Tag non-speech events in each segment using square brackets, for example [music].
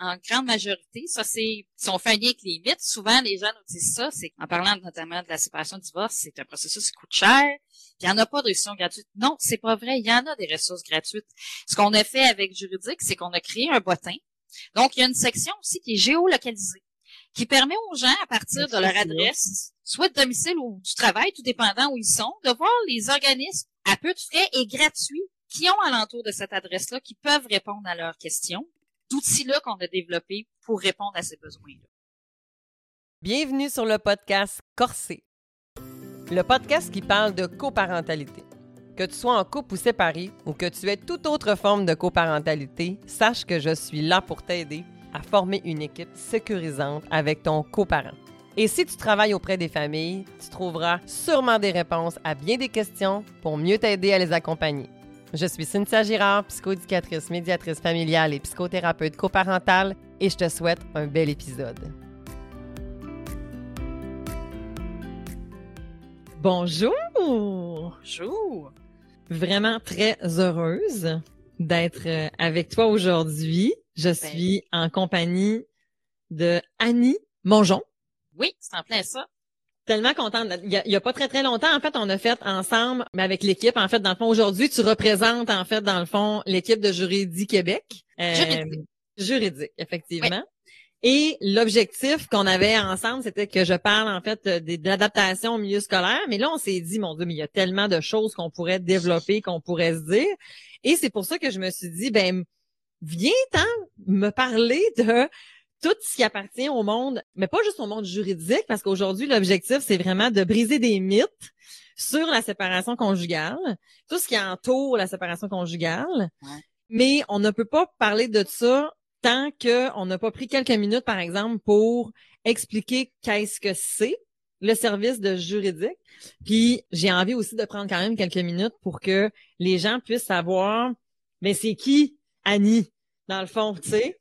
en grande majorité, ça c'est, si on fait un lien avec les mythes, souvent les gens nous disent ça, c'est en parlant notamment de la séparation du divorce, c'est un processus qui coûte cher, il n'y en a pas de ressources gratuites. Non, c'est pas vrai, il y en a des ressources gratuites. Ce qu'on a fait avec Juridique, c'est qu'on a créé un bottin. Donc, il y a une section aussi qui est géolocalisée, qui permet aux gens, à partir de leur adresse, soit de domicile ou du travail, tout dépendant où ils sont, de voir les organismes à peu de frais et gratuits qui ont alentour de cette adresse-là, qui peuvent répondre à leurs questions d'outils-là qu'on a développés pour répondre à ces besoins-là. Bienvenue sur le podcast Corsé, le podcast qui parle de coparentalité. Que tu sois en couple ou séparé ou que tu aies toute autre forme de coparentalité, sache que je suis là pour t'aider à former une équipe sécurisante avec ton coparent. Et si tu travailles auprès des familles, tu trouveras sûrement des réponses à bien des questions pour mieux t'aider à les accompagner. Je suis Cynthia Girard, psychoéducatrice, médiatrice familiale et psychothérapeute coparentale, et je te souhaite un bel épisode. Bonjour! Bonjour! Vraiment très heureuse d'être euh, avec toi aujourd'hui. Je ben suis en compagnie de Annie Mongeon. Oui, c'est en plein ça tellement contente. Il y, a, pas très très longtemps, en fait, on a fait ensemble, mais avec l'équipe. En fait, dans le fond, aujourd'hui, tu représentes en fait, dans le fond, l'équipe de Juridique Québec. Euh, juridique. Juridique, effectivement. Et l'objectif qu'on avait ensemble, c'était que je parle en fait de, l'adaptation au milieu scolaire. Mais là, on s'est dit, mon Dieu, mais il y a tellement de choses qu'on pourrait développer, qu'on pourrait se dire. Et c'est pour ça que je me suis dit, ben, viens-t'en me parler de tout ce qui appartient au monde, mais pas juste au monde juridique, parce qu'aujourd'hui, l'objectif, c'est vraiment de briser des mythes sur la séparation conjugale, tout ce qui entoure la séparation conjugale. Mais on ne peut pas parler de ça tant qu'on n'a pas pris quelques minutes, par exemple, pour expliquer qu'est-ce que c'est le service de juridique. Puis j'ai envie aussi de prendre quand même quelques minutes pour que les gens puissent savoir, mais c'est qui Annie, dans le fond, tu sais?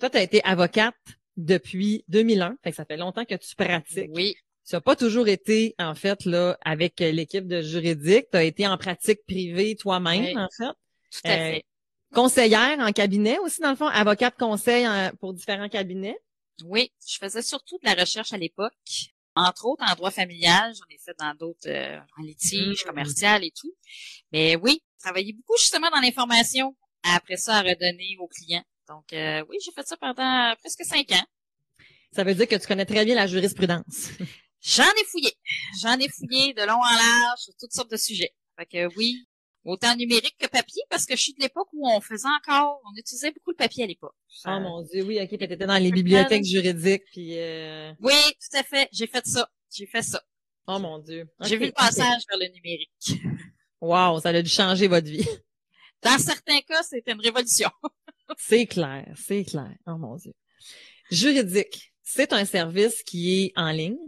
Toi, tu as été avocate depuis 2001, fait que ça fait longtemps que tu pratiques. Oui. Tu n'as pas toujours été, en fait, là, avec l'équipe de juridique. Tu as été en pratique privée toi-même, en fait. Tout à fait. Euh, conseillère en cabinet aussi, dans le fond, avocate conseil pour différents cabinets. Oui, je faisais surtout de la recherche à l'époque. Entre autres, en droit familial, j'en ai fait dans d'autres, euh, en litige, mmh. commercial et tout. Mais oui, travaillé beaucoup justement dans l'information. Après ça, à redonner aux clients. Donc, euh, oui, j'ai fait ça pendant presque cinq ans. Ça veut dire que tu connais très bien la jurisprudence. J'en ai fouillé. J'en ai fouillé de long en large sur toutes sortes de sujets. Fait que oui, autant numérique que papier, parce que je suis de l'époque où on faisait encore, on utilisait beaucoup le papier à l'époque. Oh mon Dieu, oui, ok, t'étais dans les bibliothèques juridiques, puis... Euh... Oui, tout à fait, j'ai fait ça. J'ai fait ça. Oh mon Dieu. j'ai vu le passage vers le numérique. Wow, ça a dû changer votre vie. Dans certains cas, c'était une révolution. C'est clair, c'est clair. Oh mon Dieu. Juridique, c'est un service qui est en ligne?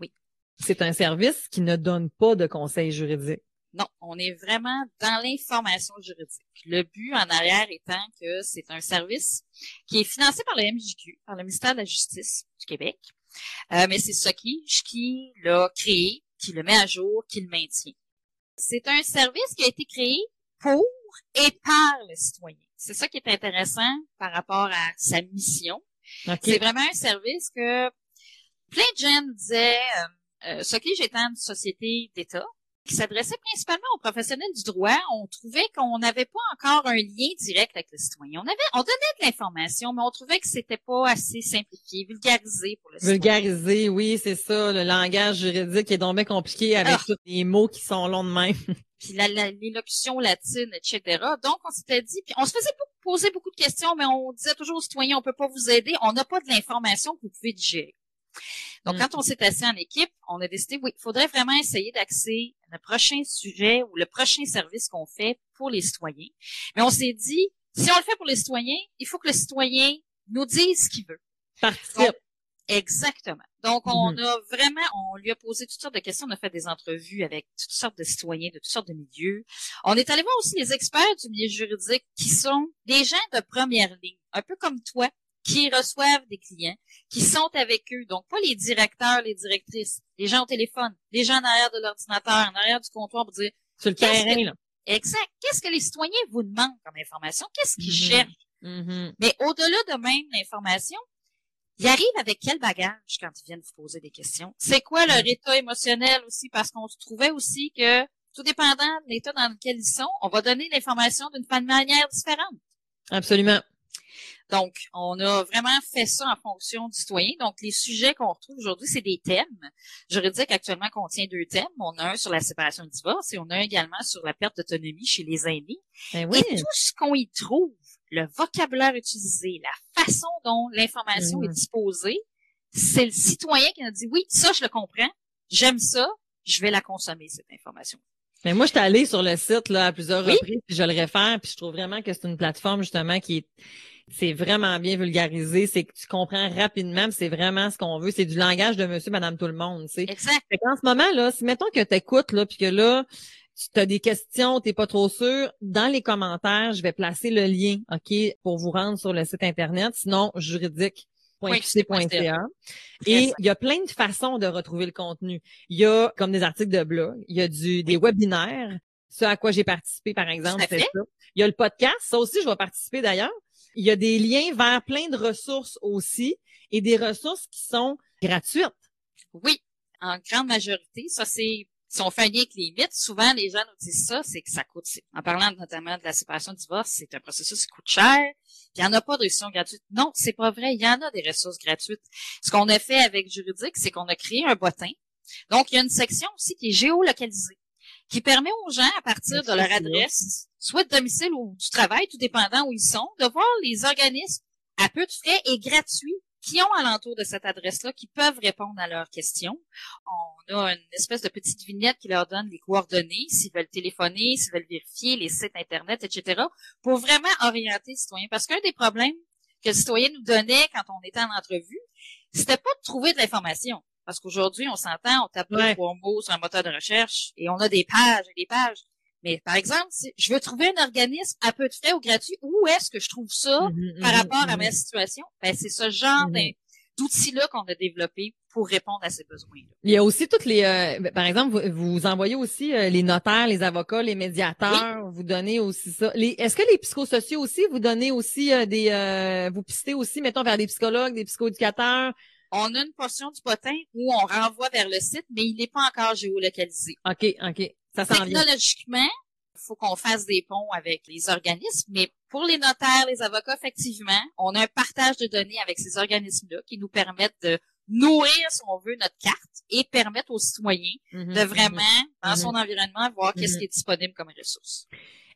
Oui. C'est un service qui ne donne pas de conseils juridiques? Non, on est vraiment dans l'information juridique. Le but en arrière étant que c'est un service qui est financé par le MJQ, par le ministère de la Justice du Québec. Euh, mais c'est Sokige qui l'a créé, qui le met à jour, qui le maintient. C'est un service qui a été créé pour et par le citoyen. C'est ça qui est intéressant par rapport à sa mission. C'est vraiment un service que plein de gens disaient, euh, euh, ce qui j'étais une société d'État, qui s'adressait principalement aux professionnels du droit, on trouvait qu'on n'avait pas encore un lien direct avec le citoyen. On avait, on donnait de l'information, mais on trouvait que c'était pas assez simplifié, vulgarisé pour le citoyen. Vulgarisé, oui, c'est ça. Le langage juridique est donc bien compliqué avec ah. tous les mots qui sont longs de même. [laughs] puis l'élocution latine, etc. Donc, on s'était dit, puis on se faisait poser beaucoup de questions, mais on disait toujours aux citoyens, on peut pas vous aider, on n'a pas de l'information que vous pouvez digérer. Donc, quand mm. on s'est assis en équipe, on a décidé, oui, il faudrait vraiment essayer d'axer le prochain sujet ou le prochain service qu'on fait pour les citoyens. Mais on s'est dit, si on le fait pour les citoyens, il faut que le citoyen nous dise ce qu'il veut. Participe. Exactement. Donc, on mm-hmm. a vraiment, on lui a posé toutes sortes de questions. On a fait des entrevues avec toutes sortes de citoyens de toutes sortes de milieux. On est allé voir aussi les experts du milieu juridique qui sont des gens de première ligne, un peu comme toi, qui reçoivent des clients, qui sont avec eux. Donc, pas les directeurs, les directrices, les gens au téléphone, les gens en arrière de l'ordinateur, en arrière du comptoir pour dire... Sur le terrain, là. Exact. Qu'est-ce que les citoyens vous demandent comme information? Qu'est-ce qu'ils mm-hmm. cherchent? Mhm. Mais au-delà de même l'information, ils arrivent avec quel bagage quand ils viennent vous poser des questions? C'est quoi leur état émotionnel aussi? Parce qu'on se trouvait aussi que, tout dépendant de l'état dans lequel ils sont, on va donner l'information d'une manière différente. Absolument. Donc, on a vraiment fait ça en fonction du citoyen. Donc, les sujets qu'on retrouve aujourd'hui, c'est des thèmes. Juridique actuellement contient deux thèmes. On a un sur la séparation du divorce et on a un également sur la perte d'autonomie chez les aînés. Ben oui. Et tout ce qu'on y trouve, le vocabulaire utilisé, la façon dont l'information est disposée, c'est le citoyen qui a dit oui, ça je le comprends, j'aime ça, je vais la consommer cette information. Mais moi, je suis allée sur le site là à plusieurs Oui. reprises, puis je le réfère, puis je trouve vraiment que c'est une plateforme justement qui est c'est vraiment bien vulgarisé, c'est que tu comprends rapidement, c'est vraiment ce qu'on veut, c'est du langage de monsieur, madame, tout le monde, tu sais. Exact. Fait qu'en ce moment, là, si mettons que tu écoutes, là, puis que là, tu as des questions, t'es pas trop sûr, dans les commentaires, je vais placer le lien, OK, pour vous rendre sur le site Internet, sinon juridique.qc.ca. Et il y a plein de façons de retrouver le contenu. Il y a comme des articles de blog, il y a du des webinaires, ce à quoi j'ai participé, par exemple, c'est ça. Il y a le podcast, ça aussi, je vais participer d'ailleurs. Il y a des liens vers plein de ressources aussi et des ressources qui sont gratuites. Oui, en grande majorité, ça c'est si on fait un lien avec les mythes, souvent les gens nous disent ça, c'est que ça coûte. En parlant notamment de la séparation du divorce, c'est un processus qui coûte cher. Il n'y en a pas de ressources gratuites. Non, c'est pas vrai. Il y en a des ressources gratuites. Ce qu'on a fait avec Juridique, c'est qu'on a créé un bottin. Donc, il y a une section aussi qui est géolocalisée, qui permet aux gens, à partir de Ça, leur adresse, soit de domicile ou du travail, tout dépendant où ils sont, de voir les organismes à peu de frais et gratuits qui ont alentour de cette adresse-là, qui peuvent répondre à leurs questions. On a une espèce de petite vignette qui leur donne les coordonnées, s'ils veulent téléphoner, s'ils veulent vérifier les sites Internet, etc., pour vraiment orienter le citoyen. Parce qu'un des problèmes que le citoyen nous donnait quand on était en entrevue, c'était pas de trouver de l'information. Parce qu'aujourd'hui, on s'entend, on tape deux, Ouais. trois mots sur un moteur de recherche et on a des pages et des pages. Mais par exemple, si je veux trouver un organisme à peu de frais ou gratuit, où est-ce que je trouve ça Mhm, par mhm, rapport à ma situation? Ben, c'est ce genre d'outils-là qu'on a développé pour répondre à ces besoins-là. Il y a aussi toutes les, euh, ben, par exemple, vous, vous envoyez aussi euh, les notaires, les avocats, les médiateurs, vous donnez aussi ça. Est-ce que les psychosociaux aussi, vous donnez aussi euh, des, euh, vous pistez aussi, mettons, vers des psychologues, des psychoéducateurs? On a une portion du potin où on renvoie vers le site, mais il n'est pas encore géolocalisé. OK, OK. Ça s'en vient. Technologiquement, il faut qu'on fasse des ponts avec les organismes, mais pour les notaires, les avocats, effectivement, on a un partage de données avec ces organismes-là qui nous permettent de nourrir, si on veut, notre carte et permettre aux citoyens Mhm, de mhm. vraiment, dans Mhm. son environnement, voir qu'est-ce qui est disponible comme ressource.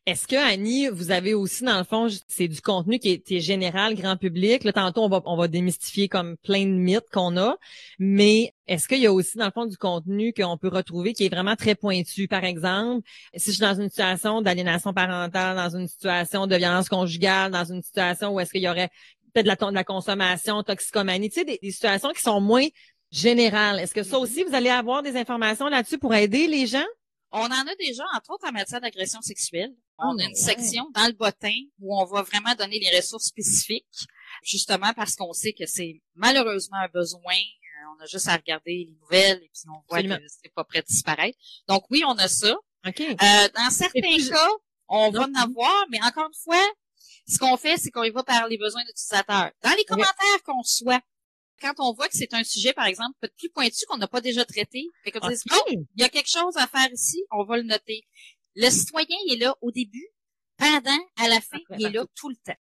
Est-ce que Annie, vous avez aussi dans le fond, c'est du contenu qui est, qui est général, grand public. Là, tantôt on va on va démystifier comme plein de mythes qu'on a, mais est-ce qu'il y a aussi dans le fond du contenu qu'on peut retrouver qui est vraiment très pointu? Par exemple, si je suis dans une situation d'aliénation parentale, dans une situation de violence conjugale, dans une situation où est-ce qu'il y aurait peut-être de la, de la consommation, toxicomanie, tu sais, des, des situations qui sont moins générales. Est-ce que ça aussi vous allez avoir des informations là-dessus pour aider les gens? On en a déjà, entre autres, en matière d'agression sexuelle. On Oh, a une ouais. section dans le bottin où on va vraiment donner les ressources spécifiques, justement parce qu'on sait que c'est malheureusement un besoin. Euh, On a juste à regarder les nouvelles et puis on voit Absolument. que c'est pas prêt de disparaître. Donc oui, on a ça. Ok. Euh, dans certains cas, on va en avoir, mais encore une fois, ce qu'on fait, c'est qu'on y va par les besoins de l'utilisateur. Dans les commentaires qu'on reçoit, quand on voit que c'est un sujet, par exemple, peut-être plus pointu qu'on n'a pas déjà traité, fait qu'on dit, Ok. oh, il y a quelque chose à faire ici, on va le noter. Le citoyen, il est là au début, pendant, à la fin, il est là tout le temps.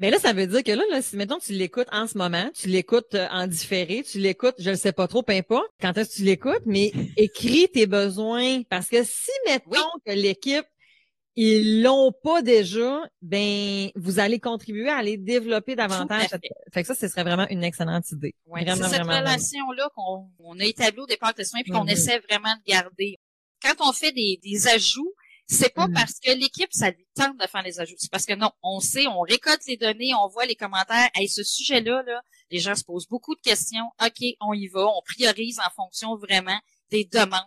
Mais là, ça veut dire que là, là si mettons tu l'écoutes en ce moment, tu l'écoutes euh, en différé, tu l'écoutes, je ne sais pas trop, peu importe, quand est-ce que tu l'écoutes, mais [laughs] écris tes besoins. Parce que si, mettons Oui. que l'équipe, ils l'ont pas déjà, ben, vous allez contribuer à aller développer davantage. Fait que ça, ce serait vraiment une excellente idée. Ouais, c'est cette relation-là qu'on on a établie au départ avec le citoyen puis qu'on Mhm. essaie vraiment de garder. Quand on fait des, des ajouts, c'est pas Mhm. parce que l'équipe, ça lui tente de faire les ajouts. C'est parce que non, on sait, on récolte les données, on voit les commentaires. Hey, ce sujet-là, là, les gens se posent beaucoup de questions. OK, on y va. On priorise en fonction vraiment des demandes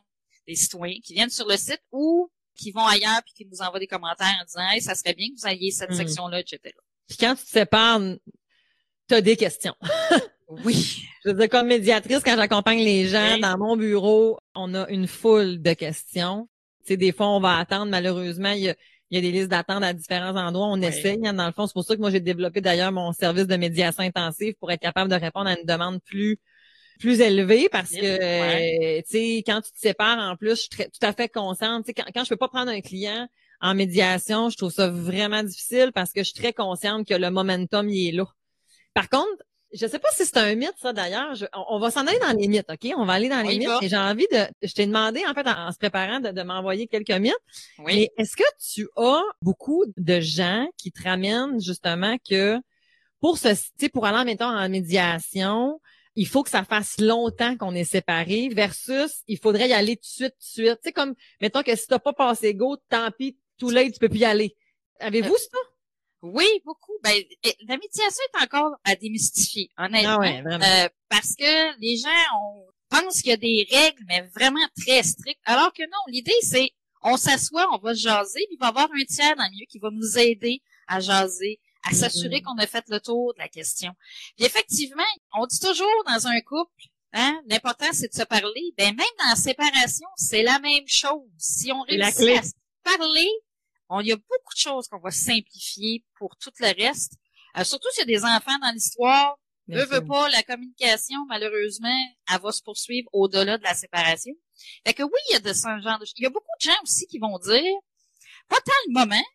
des citoyens qui viennent sur le site ou qui vont ailleurs puis qui nous envoient des commentaires en disant Hey, ça serait bien que vous ayez cette Mhm. section-là, etc. Puis quand tu te sépares, t'as des questions. [laughs] Oui. Je veux dire, comme médiatrice, quand j'accompagne les gens Oui. dans mon bureau, on a une foule de questions. Tu sais, des fois, on va attendre, malheureusement, il y a, il y a des listes d'attente à différents endroits. On essaye, hein, dans le fond. C'est pour ça que moi, j'ai développé d'ailleurs mon service de médiation intensive pour être capable de répondre à une demande plus plus élevée parce que tu sais quand tu te sépares en plus je suis tout à fait consciente tu sais quand, quand je peux pas prendre un client en médiation je trouve ça vraiment difficile parce que je suis très consciente que le momentum il est là par contre je sais pas si c'est un mythe, ça, d'ailleurs. On, va s'en aller dans les mythes, OK? On va aller dans les mythes. Et j'ai envie de. Je t'ai demandé, en fait, en, se préparant, de, m'envoyer quelques mythes. Oui. Mais est-ce que tu as beaucoup de gens qui te ramènent justement que pour ce, tu pour aller, mettons, en médiation, il faut que ça fasse longtemps qu'on est séparés versus il faudrait y aller tout de suite, tout de suite? Tu sais, comme, mettons que si t'as pas passé go, tant pis, tout l'œil, tu peux plus y aller. Avez-vous euh, ça? Oui, beaucoup. Ben, la médiation est encore à démystifier, honnêtement. Ah euh, parce que les gens on pense qu'il y a des règles, mais vraiment très strictes. Alors que non, l'idée, c'est on s'assoit, on va jaser, puis il va y avoir un tiers dans le milieu qui va nous aider à jaser, à s'assurer qu'on a fait le tour de la question. Puis effectivement, on dit toujours dans un couple, hein, l'important c'est de se parler. Ben même dans la séparation, c'est la même chose. Si on réussit à se parler, on y a beaucoup de choses qu'on va simplifier pour tout le reste. Euh, surtout s'il y a des enfants dans l'histoire. Ne veut pas, la communication, malheureusement, elle va se poursuivre au-delà de la séparation. Fait que oui, il y a de ce genre de Il y a beaucoup de gens aussi qui vont dire, pas tant le moment,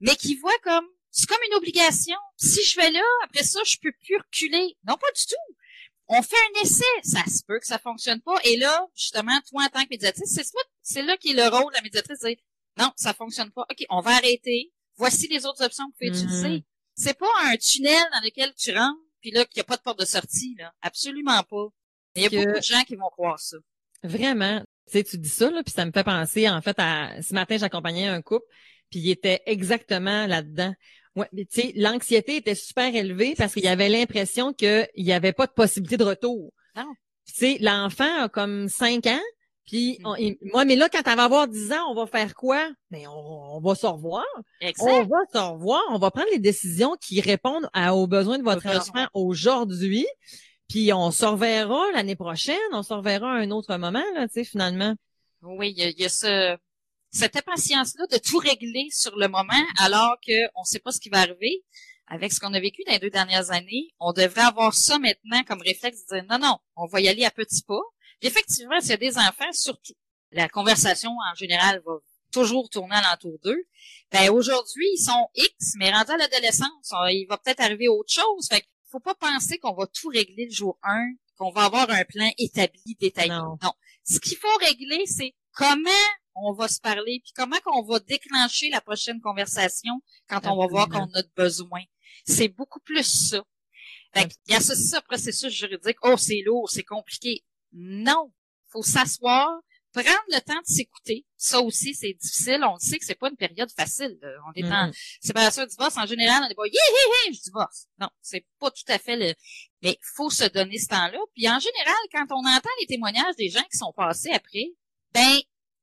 mais qui voient comme, c'est comme une obligation. Si je vais là, après ça, je peux plus reculer. Non, pas du tout. On fait un essai. Ça se peut que ça fonctionne pas. Et là, justement, toi, en tant que médiatrice, c'est c'est là qui est le rôle de la médiatrice, dire, non, ça fonctionne pas. OK, on va arrêter. Voici les autres options que vous pouvez mm-hmm. utiliser. C'est pas un tunnel dans lequel tu rentres, puis là, qu'il n'y a pas de porte de sortie, là. Absolument pas. Il y a beaucoup de gens qui vont croire ça. Vraiment. Tu sais, tu dis ça, là, puis ça me fait penser, en fait, à ce matin, j'accompagnais un couple, puis il était exactement là-dedans. Ouais, tu sais, l'anxiété était super élevée parce qu'il y avait l'impression qu'il n'y avait pas de possibilité de retour. Non. Tu sais, l'enfant a comme cinq ans, puis, mm. moi, mais là, quand elle va avoir 10 ans, on va faire quoi? Ben, on, va se revoir. On va se revoir. On va prendre les décisions qui répondent aux besoins de votre enfant aujourd'hui. Puis, on se reverra l'année prochaine. On se reverra à un autre moment, là, tu sais, finalement. Oui, il y a, ce, cette impatience-là de tout régler sur le moment, alors qu'on ne sait pas ce qui va arriver. Avec ce qu'on a vécu dans les deux dernières années, on devrait avoir ça maintenant comme réflexe de dire non, non, on va y aller à petits pas effectivement, s'il y a des enfants, surtout, la conversation en général va toujours tourner alentour d'eux. Ben aujourd'hui, ils sont X, mais rendus à l'adolescence, il va peut-être arriver autre chose. Fait qu'il faut pas penser qu'on va tout régler le jour 1, qu'on va avoir un plan établi, détaillé. Non. non. Ce qu'il faut régler, c'est comment on va se parler, puis comment qu'on va déclencher la prochaine conversation quand on va voir qu'on a besoin. C'est beaucoup plus ça. Fait il y a ce, ce processus juridique. Oh, c'est lourd, c'est compliqué. Non. Faut s'asseoir, prendre le temps de s'écouter. Ça aussi, c'est difficile. On sait que c'est pas une période facile. On est en mm-hmm. séparation de divorce. En général, on est pas, yeah, je divorce. Non, c'est pas tout à fait le, mais faut se donner ce temps-là. Puis en général, quand on entend les témoignages des gens qui sont passés après, ben,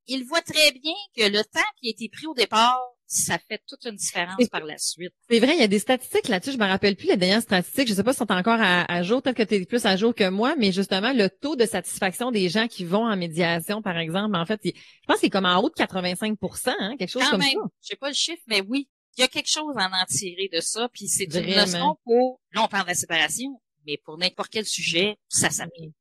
ils voient très bien que le temps qui a été pris au départ ça fait toute une différence par la suite. C'est vrai, il y a des statistiques là-dessus. Je me rappelle plus les dernières statistiques. Je sais pas si sont encore à, jour. Peut-être que tu es plus à jour que moi, mais justement, le taux de satisfaction des gens qui vont en médiation, par exemple, en fait, je pense qu'il est comme en haut de 85% hein, quelque chose comme ça. Je sais pas le chiffre, mais oui, il y a quelque chose à en tirer de ça. Puis c'est une leçon pour, là, on parle de la séparation, mais pour n'importe quel sujet, ça s'applique.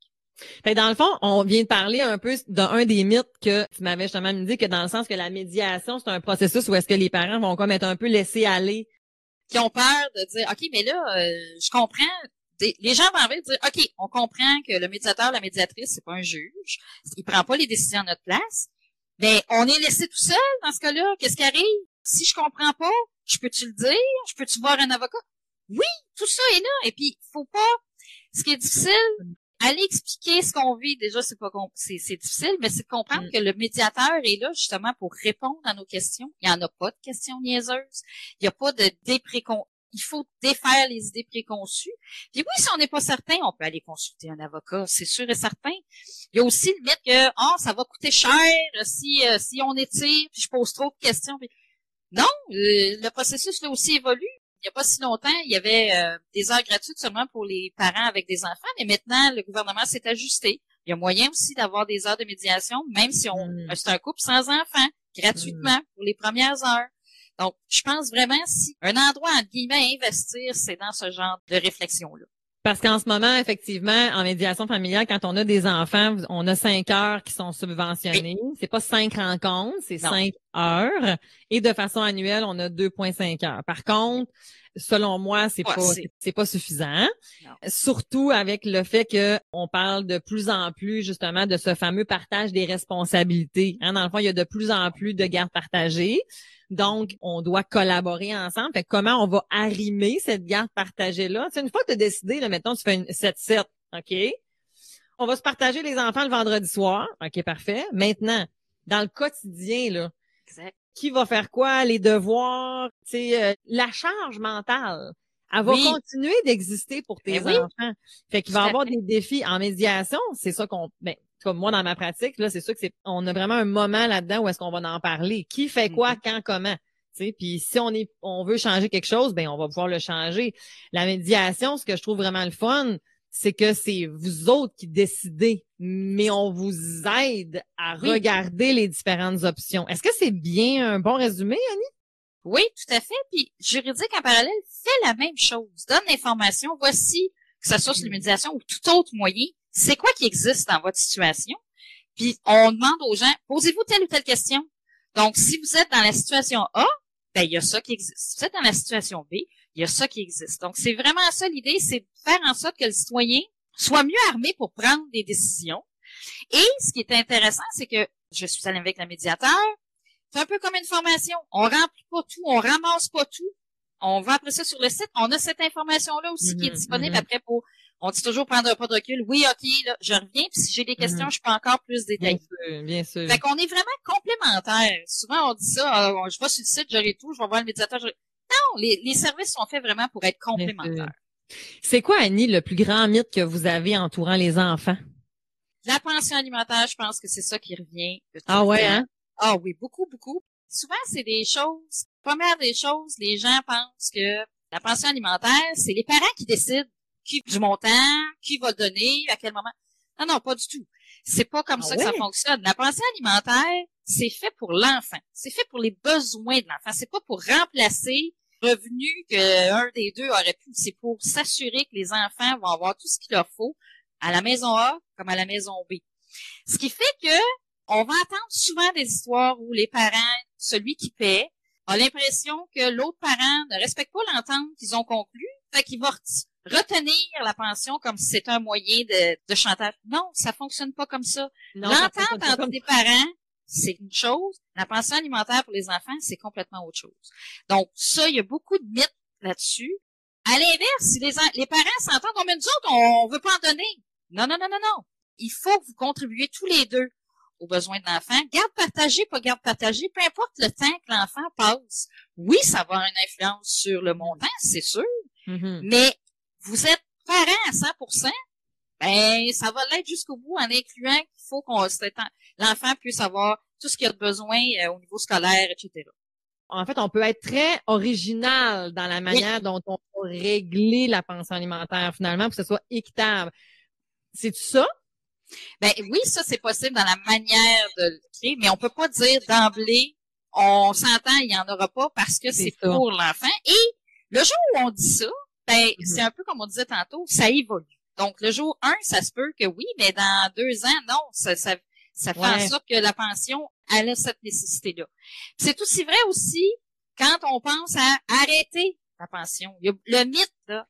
Fait dans le fond, on vient de parler un peu d'un des mythes que tu m'avais justement dit que dans le sens que la médiation, c'est un processus où est-ce que les parents vont comme être un peu laissés aller. Qui ont peur de dire, OK, mais là, euh, je comprends. Les gens vont envie de dire, OK, on comprend que le médiateur, la médiatrice, c'est pas un juge. Il prend pas les décisions à notre place. Mais on est laissé tout seul dans ce cas-là. Qu'est-ce qui arrive? Si je comprends pas, je peux-tu le dire? Je peux-tu voir un avocat? Oui, tout ça est là. Et puis, faut pas ce qui est difficile, aller expliquer ce qu'on vit, déjà, c'est pas c'est, c'est difficile, mais c'est de comprendre mm. que le médiateur est là justement pour répondre à nos questions. Il n'y en a pas de questions niaiseuses. Il n'y a pas de déprécon il faut défaire les idées préconçues. Puis oui, si on n'est pas certain, on peut aller consulter un avocat, c'est sûr et certain. Il y a aussi le mythe que oh, ça va coûter cher si euh, si on étire, puis je pose trop de questions. Non, euh, le processus là aussi évolue il n'y a pas si longtemps, il y avait euh, des heures gratuites seulement pour les parents avec des enfants, mais maintenant, le gouvernement s'est ajusté. Il y a moyen aussi d'avoir des heures de médiation, même si on hmm. c'est un couple sans enfants, gratuitement, hmm. pour les premières heures. Donc, je pense vraiment si un endroit, entre guillemets, à investir, c'est dans ce genre de réflexion-là. Parce qu'en ce moment, effectivement, en médiation familiale, quand on a des enfants, on a cinq heures qui sont subventionnées. C'est pas cinq rencontres, c'est cinq heures. Et de façon annuelle, on a 2,5 heures. Par contre, selon moi, c'est pas c'est pas suffisant. Surtout avec le fait que on parle de plus en plus justement de ce fameux partage des responsabilités. Hein, dans le fond, il y a de plus en plus de gardes partagées. Donc, on doit collaborer ensemble. Fait comment on va arrimer cette garde partagée-là? une fois que tu as décidé, là, mettons, tu fais une 7-7, OK? On va se partager les enfants le vendredi soir. OK, parfait. Maintenant, dans le quotidien, là, qui va faire quoi? Les devoirs, tu euh, la charge mentale. Elle va continuer d'exister pour tes ben enfants. Fait qu'il va y avoir des défis en médiation. C'est ça qu'on, ben, comme moi dans ma pratique, là, c'est sûr que c'est, on a vraiment un moment là-dedans où est-ce qu'on va en parler. Qui fait quoi, mm-hmm. quand, comment. Puis si on est, on veut changer quelque chose, ben on va pouvoir le changer. La médiation, ce que je trouve vraiment le fun, c'est que c'est vous autres qui décidez, mais on vous aide à regarder les différentes options. Est-ce que c'est bien un bon résumé, Annie? Oui, tout à fait. Puis juridique en parallèle fait la même chose. Donne l'information. Voici que ce soit sur l'immédiation ou tout autre moyen c'est quoi qui existe dans votre situation? Puis on demande aux gens, posez-vous telle ou telle question. Donc, si vous êtes dans la situation A, ben il y a ça qui existe. Si vous êtes dans la situation B, il y a ça qui existe. Donc, c'est vraiment ça l'idée, c'est de faire en sorte que le citoyen soit mieux armé pour prendre des décisions. Et ce qui est intéressant, c'est que je suis allée avec le médiateur. C'est un peu comme une formation. On remplit pas tout, on ramasse pas tout. On va après ça sur le site. On a cette information-là aussi qui est mm-hmm, disponible mm-hmm. après pour on dit toujours prendre un pas de recul. Oui, OK, là, je reviens, puis si j'ai des questions, mhm. je peux encore plus détailler. Bien sûr, bien sûr. Fait qu'on est vraiment complémentaires. Souvent, on dit ça, ah, je vais sur le site, j'aurai tout, je vais voir le médiateur. Non, les, les services sont faits vraiment pour être complémentaires. C'est quoi, Annie, le plus grand mythe que vous avez entourant les enfants? La pension alimentaire, je pense que c'est ça qui revient. ah ouais, hein? Ah oui, beaucoup, beaucoup. Souvent, c'est des choses, première des choses, les gens pensent que la pension alimentaire, c'est les parents qui décident qui du montant, qui va donner, à quel moment. Non, non, pas du tout. C'est pas comme ah ça que ça fonctionne. La pensée alimentaire, c'est fait pour l'enfant. C'est fait pour les besoins de l'enfant. C'est pas pour remplacer revenu qu'un des deux aurait pu. C'est pour s'assurer que les enfants vont avoir tout ce qu'il leur faut à la maison A comme à la maison B. Ce qui fait que on va entendre souvent des histoires où les parents, celui qui paie, a l'impression que l'autre parent ne respecte pas l'entente qu'ils ont conclue, fait qu'il va retenir la pension comme si c'était un moyen de, de chantage. Non, ça fonctionne pas comme ça. L'entente entre des parents, c'est une chose. La pension alimentaire pour les enfants, c'est complètement autre chose. Donc, ça, il y a beaucoup de mythes là-dessus. À l'inverse, si les, les parents s'entendent, on mais nous autres, on, veut pas en donner. Non, non, non, non, non. Il faut que vous contribuiez tous les deux aux besoins de l'enfant. Garde partagée, pas garde partagée, peu importe le temps que l'enfant passe. Oui, ça va avoir une influence sur le montant, c'est sûr, mm-hmm. mais vous êtes parent à 100% ben ça va l'être jusqu'au bout en incluant qu'il faut qu'on l'enfant puisse avoir tout ce qu'il a besoin euh, au niveau scolaire, etc. En fait, on peut être très original dans la manière dont on peut régler la pension alimentaire finalement pour que ce soit équitable. C'est ça? Ben oui, ça c'est possible dans la manière de le créer, mais on peut pas dire d'emblée on s'entend, il y en aura pas parce que c'est pour l'enfant. Et le jour où on dit ça, ben, mm-hmm. c'est un peu comme on disait tantôt, ça évolue. Donc, le jour 1, ça se peut que oui, mais dans deux ans, non, ça, ça, ça fait en sorte que la pension, elle a cette nécessité-là. C'est aussi vrai aussi quand on pense à arrêter la pension. Il y a le mythe, là.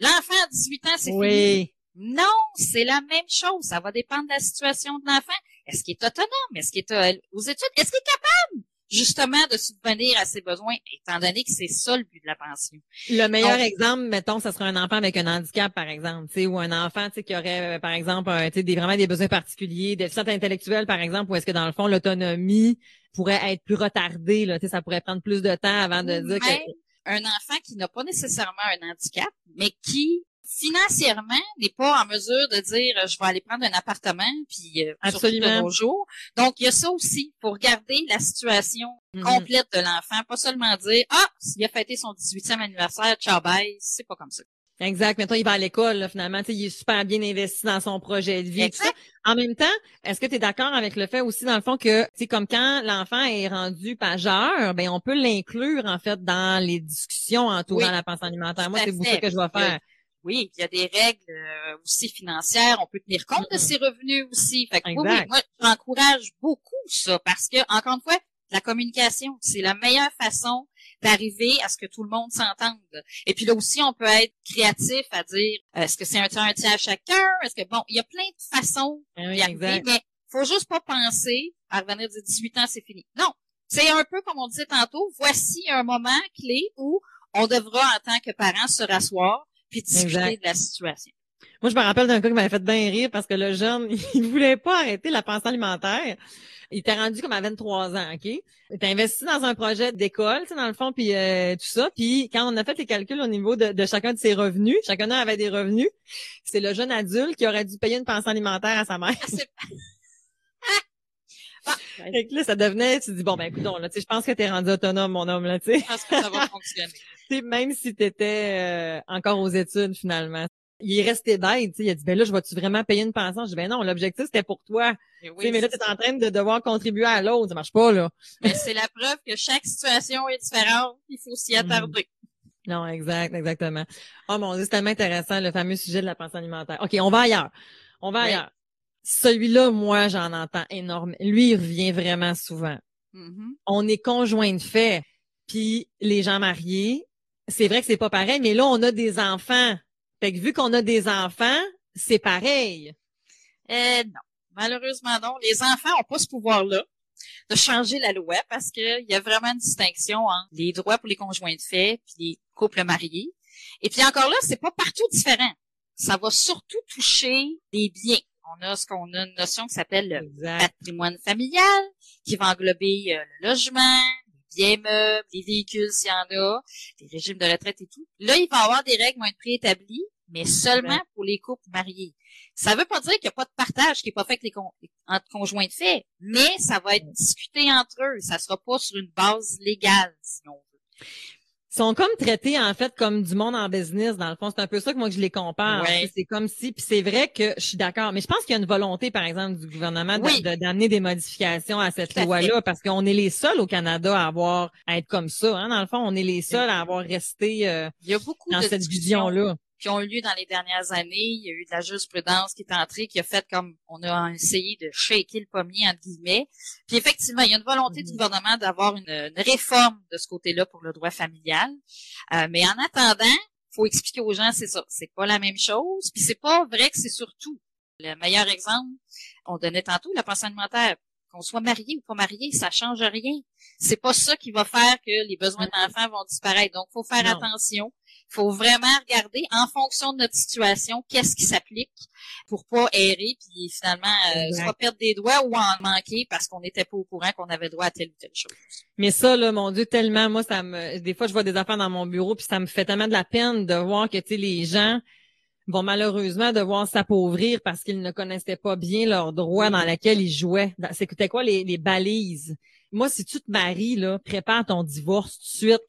L'enfant à 18 ans, c'est fini. Non, c'est la même chose. Ça va dépendre de la situation de l'enfant. Est-ce qu'il est autonome? Est-ce qu'il est euh, aux études? Est-ce qu'il est capable? Justement de subvenir à ses besoins, étant donné que c'est ça le but de la pension. Le meilleur exemple, mettons, ce serait un enfant avec un handicap, par exemple, tu sais, ou un enfant, tu sais, qui aurait, euh, par exemple, un, tu sais, des, vraiment des besoins particuliers, des déficience intellectuelle, par exemple, ou est-ce que dans le fond, l'autonomie pourrait être plus retardée, là, tu sais, ça pourrait prendre plus de temps avant de dire que... Un enfant qui n'a pas nécessairement un handicap, mais qui financièrement n'est pas en mesure de dire je vais aller prendre un appartement puis euh, absolument bonjour. Donc il y a ça aussi pour garder la situation mm-hmm. complète de l'enfant, pas seulement dire ah il a fêté son 18e anniversaire, ciao bye, c'est pas comme ça. Exact. Mettons, il va à l'école, là, finalement. Tu sais, il est super bien investi dans son projet de vie. Tout ça. En même temps, est-ce que tu es d'accord avec le fait aussi, dans le fond, que c'est comme quand l'enfant est rendu pageur, ben on peut l'inclure, en fait, dans les discussions entourant la pensée alimentaire. Moi, c'est vous ça que je vais faire. Oui, il y a des règles euh, aussi financières. On peut tenir compte de ses revenus aussi. Fait que, oui, oui, moi, j'encourage beaucoup ça parce que, encore une fois, la communication, c'est la meilleure façon d'arriver à ce que tout le monde s'entende. Et puis là aussi, on peut être créatif à dire, est-ce que c'est un tiers, un tiers à chacun? Est-ce que, bon, il y a plein de façons ah d'y arriver, mais faut juste pas penser à revenir de 18 ans, c'est fini. Non. C'est un peu comme on disait tantôt, voici un moment clé où on devra, en tant que parents, se rasseoir puis discuter de la situation. Moi, je me rappelle d'un cas qui m'avait fait bien rire parce que le jeune, [laughs] il voulait pas arrêter la pensée alimentaire. Il était rendu comme à 23 ans, OK? Il était investi dans un projet d'école, tu sais, dans le fond, puis euh, tout ça. Puis quand on a fait les calculs au niveau de, chacun de ses revenus, chacun d'eux avait des revenus, c'est le jeune adulte qui aurait dû payer une pension alimentaire à sa mère. Fait que là, ça devenait, tu dis, bon, ben, écoute, là, tu sais, je pense que t'es rendu autonome, mon homme, là, tu sais. Je pense que ça va [laughs] fonctionner. même si t'étais euh, encore aux études, finalement il est resté bête, il a dit ben là je vais-tu vraiment payer une pension? Je dis ben non, l'objectif c'était pour toi. Mais, mais là tu es en train de devoir contribuer à l'autre, ça marche pas là. Mais c'est la preuve que chaque situation est différente, il faut s'y mm. attarder. Non, exact, exactement. Oh mon dieu, c'est tellement intéressant le fameux sujet de la pension alimentaire. OK, on va ailleurs. On va ailleurs. Celui-là, moi, j'en entends énormément. Lui, il revient vraiment souvent. Mm-hmm. On est conjoint de fait, puis les gens mariés, c'est vrai que c'est pas pareil, mais là, on a des enfants. Fait que vu qu'on a des enfants, c'est pareil. Euh, non. Malheureusement, non. Les enfants n'ont pas ce pouvoir-là de changer la loi parce qu'il y a vraiment une distinction entre les droits pour les conjoints de fait puis les couples mariés. Et puis encore là, c'est pas partout différent. Ça va surtout toucher les biens. On a ce qu'on a une notion qui s'appelle le patrimoine familial, qui va englober euh, le logement, les biens meubles, les véhicules s'il y en a, les régimes de retraite et tout. Là, il va y avoir des règles moins préétablies mais seulement pour les couples mariés. Ça veut pas dire qu'il n'y a pas de partage qui est pas fait avec les entre conjoints de fait, mais ça va être discuté entre eux. Ça sera pas sur une base légale, si on veut. Sont comme traités en fait comme du monde en business dans le fond. C'est un peu ça que moi que je les compare c'est comme si puis c'est vrai que je suis d'accord. Mais je pense qu'il y a une volonté par exemple du gouvernement d'amener des modifications à cette loi là parce qu'on est les seuls au Canada à avoir à être comme ça hein, dans le fond on est les seuls à avoir resté euh, Il y a beaucoup dans cette vision là qui ont eu lieu dans les dernières années. Il y a eu de la jurisprudence qui est entrée, qui a fait comme on a essayé de shaker le pommier, entre guillemets. Puis effectivement, il y a une volonté du mhm. gouvernement d'avoir une, réforme de ce côté-là pour le droit familial. Euh, mais en attendant, faut expliquer aux gens, c'est ça, c'est pas la même chose. Puis c'est pas vrai que c'est surtout. Le meilleur exemple, on donnait tantôt la pension alimentaire qu'on soit marié ou pas marié, ça change rien. C'est pas ça qui va faire que les besoins d'enfants vont disparaître. Donc, faut faire attention faut vraiment regarder en fonction de notre situation qu'est-ce qui s'applique pour pas errer puis finalement euh, soit perdre des doigts ou en manquer parce qu'on n'était pas au courant qu'on avait droit à telle ou telle chose. Mais ça là, mon Dieu, tellement moi ça me des fois je vois des affaires dans mon bureau puis ça me fait tellement de la peine de voir que tu sais les gens vont malheureusement devoir s'appauvrir parce qu'ils ne connaissaient pas bien leurs droits dans lesquels ils jouaient. C'était quoi les, les balises? Moi, si tu te maries, là, prépare ton divorce tout de suite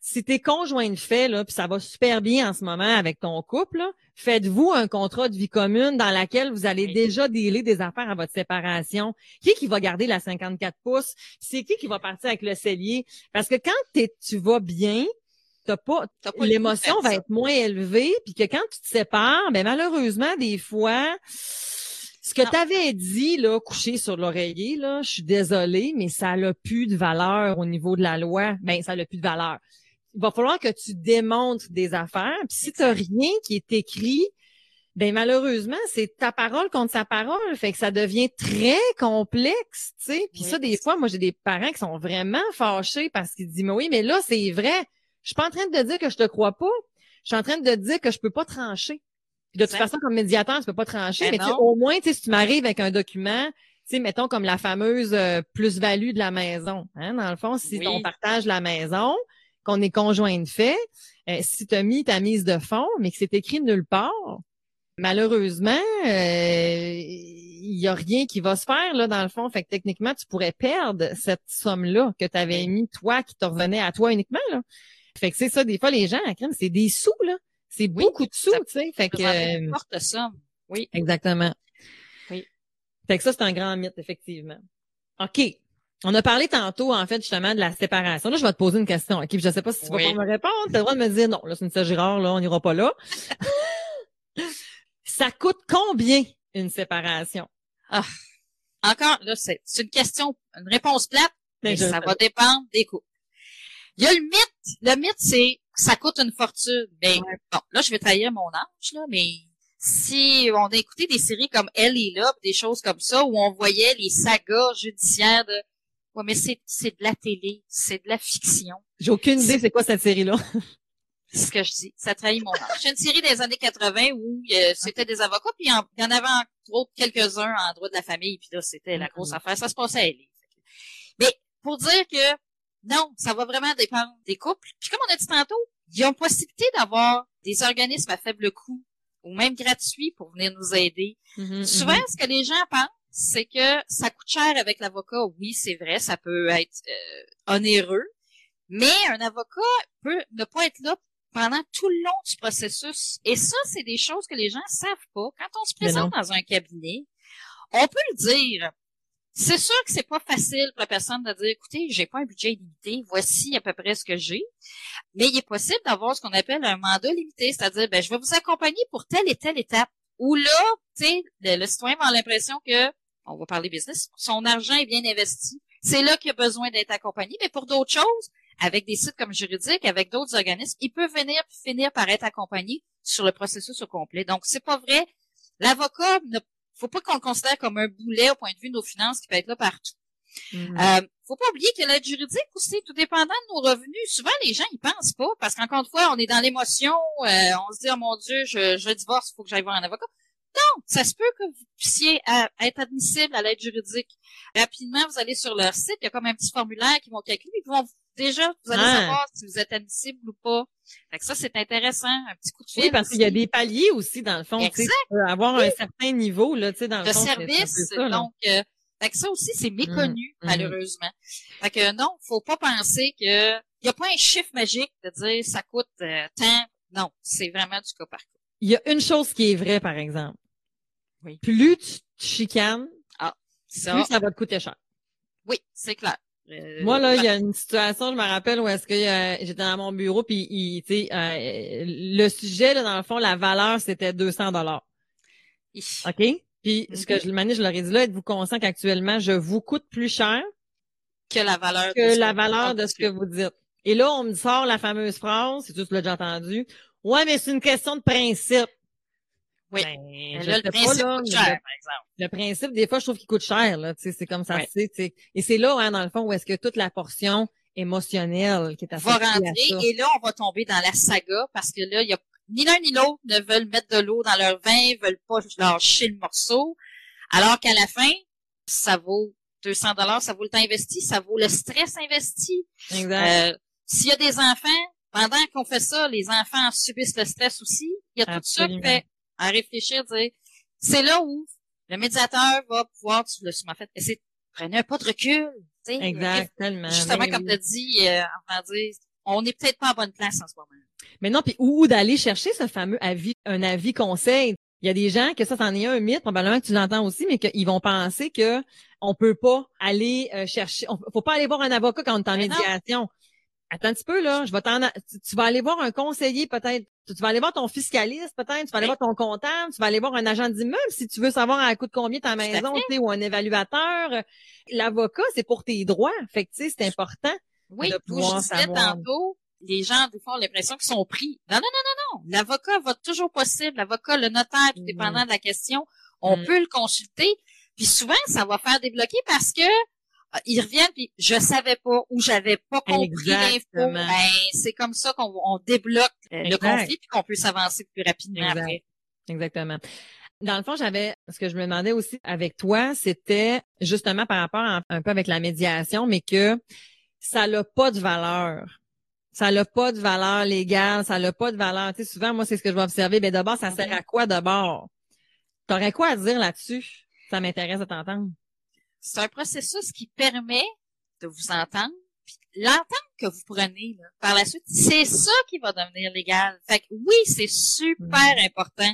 si t'es conjoint de fait, là, puis ça va super bien en ce moment avec ton couple, faites-vous un contrat de vie commune dans laquelle vous allez déjà dealer des affaires à votre séparation. Qui qui va garder la 54 pouces? C'est qui qui va partir avec le cellier? Parce que quand tu vas bien, t'as pas, l'émotion va être moins élevée, puis que quand tu te sépares, ben malheureusement, des fois, ce que tu avais dit, là, couché sur l'oreiller, là, je suis désolée, mais ça n'a plus de valeur au niveau de la loi. Ben, ça n'a plus de valeur il va falloir que tu démontres des affaires. Puis si tu rien qui est écrit, ben malheureusement, c'est ta parole contre sa parole. Fait que ça devient très complexe, tu sais. Puis ça, des fois, moi, j'ai des parents qui sont vraiment fâchés parce qu'ils disent, mais oui, mais là, c'est vrai. Je suis pas en train de te dire que je te crois pas. Je suis en train de te dire que je peux pas trancher. Puis de toute façon, comme médiateur, tu peux pas trancher. Ben mais au moins, si tu m'arrives avec un document, tu sais, mettons comme la fameuse euh, plus-value de la maison. Hein, dans le fond, si on partage la maison, qu'on est conjoint de fait, euh, si tu as mis ta mise de fond, mais que c'est écrit nulle part, malheureusement, euh, il y a rien qui va se faire là dans le fond. Fait que techniquement, tu pourrais perdre cette somme-là que tu avais mis toi, qui te revenait à toi uniquement. Là. Fait que c'est ça, des fois, les gens, c'est des sous, là. C'est beaucoup de sous, tu sais. Fait que. Une forte somme. Oui. Exactement. Oui. Fait que ça, c'est un grand mythe, effectivement. OK. On a parlé tantôt, en fait, justement, de la séparation. Là, je vais te poser une question, OK? Puis je sais pas si tu vas pas me répondre. Tu as le droit de me dire non, là, c'est une Girard, là, on n'ira pas là. [laughs] ça coûte combien une séparation? Ah. Encore, là, c'est une question, une réponse plate, mais, ça va dépendre des coûts. Il y a le mythe. Le mythe, c'est ça coûte une fortune. Mais bon, là, je vais trahir mon âge, là, mais si on a écouté des séries comme Elle et là, des choses comme ça, où on voyait les sagas judiciaires de Ouais, mais c'est, c'est de la télé, c'est de la fiction. J'ai aucune idée c'est quoi cette série-là. [laughs] c'est ce que je dis. Ça trahit mon âge. C'est une série des années 80 où euh, c'était des avocats, puis il y en avait entre autres quelques-uns en droit de la famille, puis là, c'était la grosse mm-hmm. affaire. Ça se passait à elle. Mais pour dire que non, ça va vraiment dépendre des couples. Puis comme on a dit tantôt, il y a une possibilité d'avoir des organismes à faible coût ou même gratuits pour venir nous aider. Mm-hmm, Souvent, mm-hmm. ce que les gens pensent, c'est que ça coûte cher avec l'avocat. Oui, c'est vrai, ça peut être euh, onéreux, mais un avocat peut ne pas être là pendant tout le long du processus. Et ça, c'est des choses que les gens savent pas. Quand on se présente dans un cabinet, on peut le dire. C'est sûr que c'est pas facile pour la personne de dire, écoutez, j'ai pas un budget limité, voici à peu près ce que j'ai. Mais il est possible d'avoir ce qu'on appelle un mandat limité, c'est-à-dire, ben, je vais vous accompagner pour telle et telle étape. Ou là, tu sais, le, citoyen a l'impression que, on va parler business, son argent est bien investi. C'est là qu'il a besoin d'être accompagné. Mais pour d'autres choses, avec des sites comme juridique, avec d'autres organismes, il peut venir finir par être accompagné sur le processus au complet. Donc, c'est pas vrai. L'avocat ne faut pas qu'on le considère comme un boulet au point de vue de nos finances qui peut être là partout. Mm-hmm. Euh, faut pas oublier que l'aide juridique aussi, tout dépendant de nos revenus, souvent les gens ils pensent pas parce qu'encore une fois, on est dans l'émotion, euh, on se dit oh mon Dieu, je, je divorce, il faut que j'aille voir un avocat. Non, ça se peut que vous puissiez euh, être admissible à l'aide juridique. Rapidement, vous allez sur leur site, il y a comme un petit formulaire qui vont calculer, ils vont déjà, vous allez ah. savoir si vous êtes admissible ou pas. Fait que ça, c'est intéressant, un petit coup de fil. Oui, parce qu'il y a des paliers aussi, dans le fond. Exact. avoir un certain niveau, là, tu sais, dans le, le fond. service, donc, euh, fait que ça aussi, c'est méconnu, mmh, mmh. malheureusement. Fait que non, faut pas penser que il y a pas un chiffre magique de dire ça coûte euh, tant. Non, c'est vraiment du cas par cas. Il y a une chose qui est vraie, par exemple. Oui. Plus tu chicanes, ah, ça. plus ça va te coûter cher. Oui, c'est clair. Euh, Moi, là, il y a [laughs] une situation, je me rappelle, où est-ce que j'étais dans mon bureau, puis il, tu sais, euh, le sujet, là, dans le fond, la valeur, c'était 200 dollars. OK? Puis, ce que je, le je leur ai dit là, êtes-vous conscient qu'actuellement, je vous coûte plus cher que la valeur que la valeur de ce que vous dites? Et là, on me sort la fameuse phrase, c'est tout ce que déjà entendu. Ouais, mais c'est une question de principe. Oui. Ben, là, le principe coûte cher, par exemple. Le principe, des fois, je trouve qu'il coûte cher, là. C'est comme ça, sais. Et c'est là, hein, dans le fond, où est-ce que toute la portion émotionnelle qui est associée va rentrer, et là, on va tomber dans la saga, parce que là, il y a ni l'un ni l'autre ne veulent mettre de l'eau dans leur vin, veulent pas lâcher le morceau. Alors qu'à la fin, ça vaut 200 dollars, ça vaut le temps investi, ça vaut le stress investi. Exact. Euh, S'il y a des enfants, pendant qu'on fait ça, les enfants subissent le stress aussi. Il y a tout ça qui fait à réfléchir, dire, c'est là où le médiateur va pouvoir, tu l'as fait, essayer prenez un pas de recul. Exactement. Justement, comme tu as dit, euh, dire, on n'est peut-être pas en bonne place en ce moment. Mais non, puis où, d'aller chercher ce fameux avis, un avis conseil. Il y a des gens que ça, c'en est un mythe, probablement que tu l'entends aussi, mais qu'ils vont penser que on peut pas aller euh, chercher, on, faut pas aller voir un avocat quand on est en médiation. Attends un petit peu, là, je vais t'en, tu, vas aller voir un conseiller peut-être, tu, vas aller voir ton fiscaliste peut-être, tu vas aller voir ton comptable, tu vas aller voir un agent d'immeuble si tu veux savoir à coût de combien ta maison, tu sais, ou un évaluateur. L'avocat, c'est pour tes droits. Fait que, tu sais, c'est important. Oui, de pouvoir savoir. tantôt, les gens, des fois, ont l'impression qu'ils sont pris. Non, non, non, non, non. L'avocat va toujours possible. L'avocat, le notaire, tout dépendant de la question, on mm. peut le consulter. Puis souvent, ça va faire débloquer parce que ils reviennent puis je savais pas ou j'avais pas compris l'info. Ben, c'est comme ça qu'on débloque le conflit puis qu'on peut s'avancer plus rapidement après. Exactement. Dans le fond, j'avais ce que je me demandais aussi avec toi, c'était justement par rapport un peu avec la médiation, mais que ça n'a pas de valeur ça n'a pas de valeur légale, ça n'a pas de valeur. Tu sais, souvent, moi, c'est ce que je vais observer. Mais d'abord, ça sert à quoi d'abord? T'aurais quoi à dire là-dessus? Ça m'intéresse de t'entendre. C'est un processus qui permet de vous entendre, l'entente que vous prenez là, par la suite, c'est ça qui va devenir légal. Fait que oui, c'est super Mhm. important.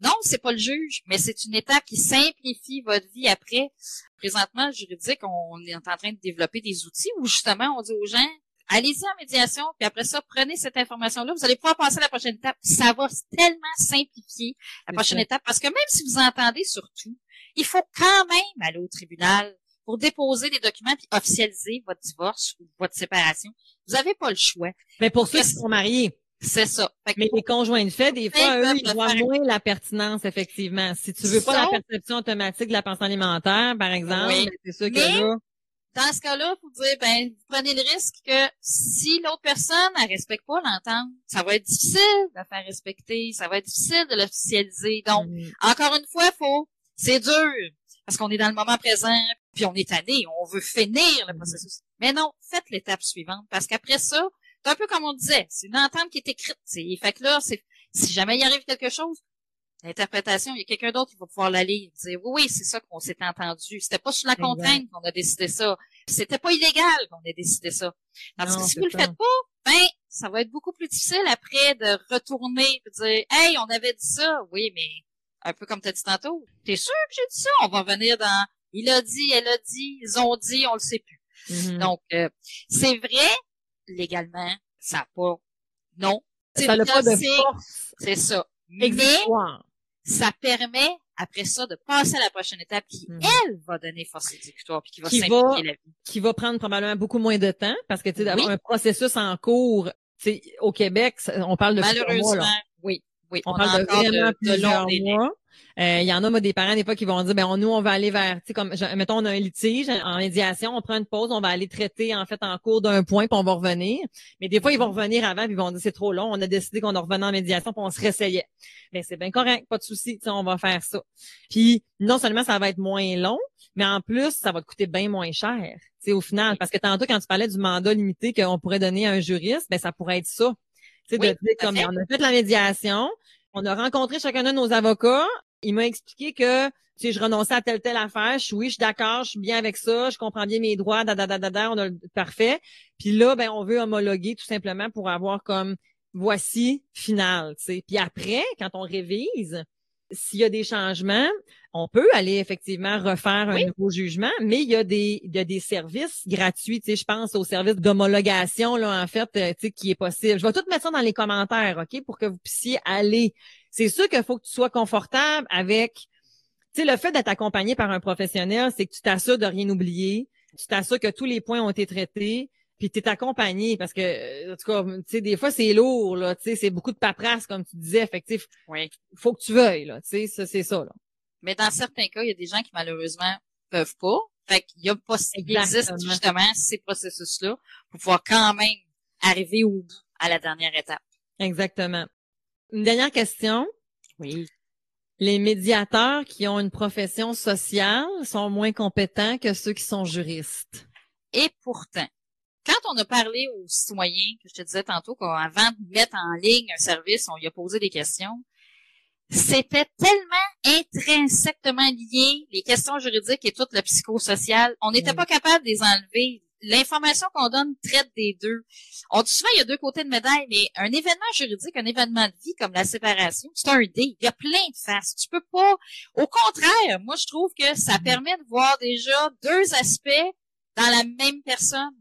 Non, c'est pas le juge, mais c'est une étape qui simplifie votre vie après. Présentement, le juridique, on est en train de développer des outils où justement on dit aux gens, allez-y en médiation, puis après ça, prenez cette information-là, vous allez pouvoir passer à la prochaine étape. Ça va tellement simplifier la prochaine étape, parce que même si vous entendez sur tout, il faut quand même aller au tribunal pour déposer des documents puis officialiser votre divorce ou votre séparation. Vous n'avez pas le choix. Mais pour ceux qui sont mariés, C'est ça. Mais les conjoints de fait, des fois, eux, ils voient moins la pertinence, effectivement. Si tu veux pas la perception automatique de la pension alimentaire, par exemple, Oui. ben, c'est sûr que là, dans ce cas-là, vous dire, ben, vous prenez le risque que si l'autre personne ne respecte pas l'entente, ça va être difficile de la faire respecter, ça va être difficile de l'officialiser. Donc, mm, encore une fois, faut, c'est dur, parce qu'on est dans le moment présent, puis on est tanné, on veut finir le Mhm. processus. Mais non, faites l'étape suivante, parce qu'après ça, c'est un peu comme on disait, c'est une entente qui est écrite. c'est- Fait que là, c'est, si jamais il arrive quelque chose, l'interprétation, il y a quelqu'un d'autre qui va pouvoir la lire, dire, oui, oui, c'est ça qu'on s'est entendu. C'était pas sous la contrainte qu'on a décidé ça. C'était pas illégal qu'on ait décidé ça. Non, que si vous le ça. faites pas, ben, ça va être beaucoup plus difficile après de retourner et dire, hey, on avait dit ça. Oui, mais un peu comme tu as dit tantôt. T'es sûr que j'ai dit ça? On va venir dans, il a dit, elle a dit, ils ont dit, on le sait plus. mhm. Donc, euh, c'est vrai, légalement, ça n'a pas, non. ça n'a pas de C'est- force C'est ça. Mais exécutoire. Ça permet, après ça, de passer à la prochaine étape qui, Mhm. elle, va donner force exécutoire puis qui va Qui simplifier va- la vie. qui va prendre probablement beaucoup moins de temps parce que tu sais d'avoir Oui. un processus en cours, tu sais, au Québec, on parle de Malheureusement, mois. Oui. On, parle de vraiment de, plusieurs mois. Euh, Il y en a, moi, des parents, des fois, qui vont dire, ben, on- nous, on va aller vers, tu sais, comme, je- mettons, on a un litige en médiation, on prend une pause, on va aller traiter, en fait, en cours d'un point, puis on va revenir. Mais des fois, ils vont revenir avant, puis ils vont dire, c'est trop long, on a décidé qu'on en revenait en médiation, puis on se réessayait. Mais c'est bien correct, pas de souci, on va faire ça. Puis, non seulement ça va être moins long, mais en plus, ça va te coûter bien moins cher, tu sais, au final. Parce que tantôt, quand tu parlais du mandat limité qu'on pourrait donner à un juriste, ben, ça pourrait être ça. Tu sais, Oui, de dire comme, on a fait la médiation, on a rencontré chacun de nos avocats. Il m'a expliqué que, tu sais, je renonçais à telle, telle affaire. Je suis, oui, je suis d'accord, je suis bien avec ça, je comprends bien mes droits, da, da, da, da, da, on a le parfait. Puis là, ben, on veut homologuer tout simplement pour avoir comme, voici, final, tu sais. Puis après, quand on révise, s'il y a des changements, on peut aller effectivement refaire un nouveau jugement, mais il y a des, il y a des services gratuits. Tu sais, je pense au service d'homologation, là, en fait, euh, tu sais, qui est possible. Je vais tout mettre ça dans les commentaires, OK, pour que vous puissiez aller. C'est sûr qu'il faut que tu sois confortable avec, tu sais, le fait d'être accompagné par un professionnel, c'est que tu t'assures de rien oublier, tu t'assures que tous les points ont été traités, puis tu es accompagné parce que, euh, en tout cas, tu sais, des fois, c'est lourd, là, tu sais, c'est beaucoup de paperasse, comme tu disais. Sais, Oui. faut que tu veuilles, là, tu sais, ça, c'est ça, là. Mais dans certains cas, il y a des gens qui malheureusement peuvent pas. Fait qu'il y a pas, il existe justement ces processus-là pour pouvoir quand même arriver au bout à la dernière étape. Exactement. Une dernière question. Oui. Les médiateurs qui ont une profession sociale sont moins compétents que ceux qui sont juristes. Et pourtant, quand on a parlé aux citoyens, que je te disais tantôt, qu'avant de mettre en ligne un service, on y a posé des questions, c'était tellement intrinsèquement lié, les questions juridiques et tout le psychosocial. On n'était Oui. pas capable de les enlever. L'information qu'on donne traite des deux. On dit souvent il y a deux côtés de médaille, mais un événement juridique, un événement de vie comme la séparation, c'est un dé. Il y a plein de faces. Tu peux pas. Au contraire, moi je trouve que ça Mhm. permet de voir déjà deux aspects dans la même personne.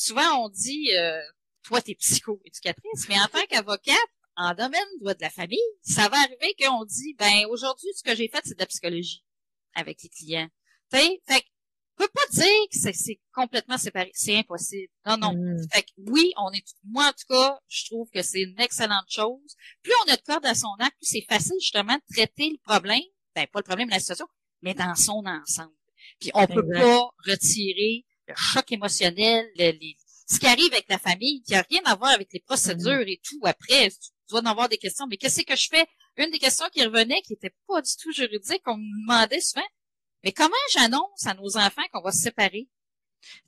Souvent on dit, euh, toi t'es psycho-éducatrice, mais en tant qu'avocate, en domaine de de la famille, ça va arriver qu'on dit, ben aujourd'hui ce que j'ai fait c'est de la psychologie avec les clients. Tu sais, fait que on peut pas dire que c'est- complètement séparé. C'est impossible. Non, non. Mm. Fait que oui, on est, moi en tout cas, je trouve que c'est une excellente chose. Plus on a de cordes à son arc, plus c'est facile justement de traiter le problème, ben pas le problème, la situation, mais dans son ensemble. Puis on peut pas retirer le choc émotionnel, le- les- ce qui arrive avec la famille, qui a rien à voir avec les procédures et tout. Après, tu dois en avoir des questions, mais qu'est-ce que je fais? Une des questions qui revenait, qui était pas du tout juridique, on me demandait souvent, mais comment j'annonce à nos enfants qu'on va se séparer?